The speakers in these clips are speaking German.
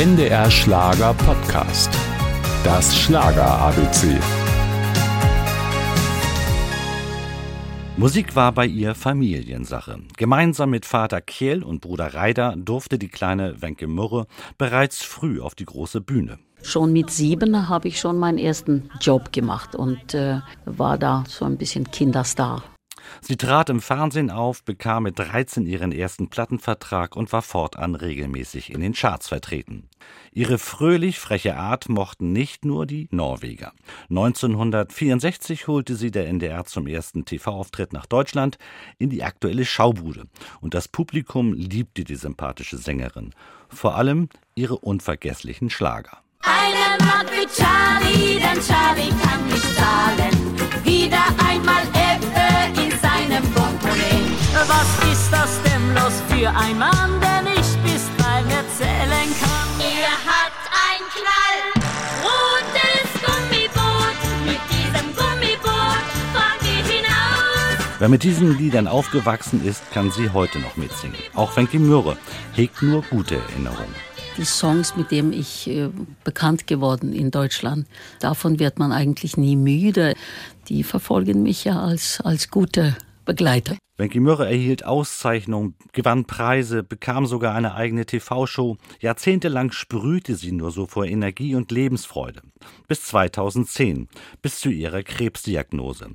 NDR Schlager Podcast. Das Schlager ABC. Musik war bei ihr Familiensache. Gemeinsam mit Vater Kjell und Bruder Reider durfte die kleine Wenke Murre bereits früh auf die große Bühne. Schon mit sieben habe ich schon meinen ersten Job gemacht und äh, war da so ein bisschen Kinderstar. Sie trat im Fernsehen auf, bekam mit 13 ihren ersten Plattenvertrag und war fortan regelmäßig in den Charts vertreten. Ihre fröhlich freche Art mochten nicht nur die Norweger. 1964 holte sie der NDR zum ersten TV-Auftritt nach Deutschland in die aktuelle Schaubude und das Publikum liebte die sympathische Sängerin, vor allem ihre unvergesslichen Schlager. Was ist das denn los für ein Mann, der nicht bis drei mehr zählen kann? Er hat ein Knall. Rotes Gummiboot. Mit diesem Gummiboot fahrt ihr hinaus. Wer mit diesen Liedern aufgewachsen ist, kann sie heute noch mitsingen. Auch Wenke Mürre hegt nur gute Erinnerungen. Die Songs, mit denen ich äh, bekannt geworden in Deutschland, davon wird man eigentlich nie müde. Die verfolgen mich ja als, als gute Begleiter. Wenke Mürre erhielt Auszeichnungen, gewann Preise, bekam sogar eine eigene TV-Show. Jahrzehntelang sprühte sie nur so vor Energie und Lebensfreude. Bis 2010, bis zu ihrer Krebsdiagnose.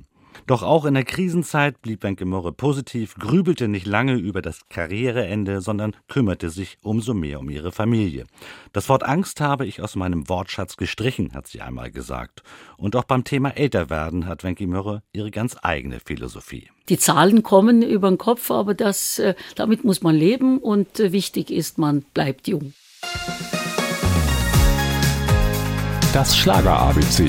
Doch auch in der Krisenzeit blieb Wenke Mürre positiv, grübelte nicht lange über das Karriereende, sondern kümmerte sich umso mehr um ihre Familie. Das Wort Angst habe ich aus meinem Wortschatz gestrichen, hat sie einmal gesagt. Und auch beim Thema Älterwerden hat Wenke Mürre ihre ganz eigene Philosophie. Die Zahlen kommen über den Kopf, aber das, äh, damit muss man leben und äh, wichtig ist, man bleibt jung. Das Schlager ABC.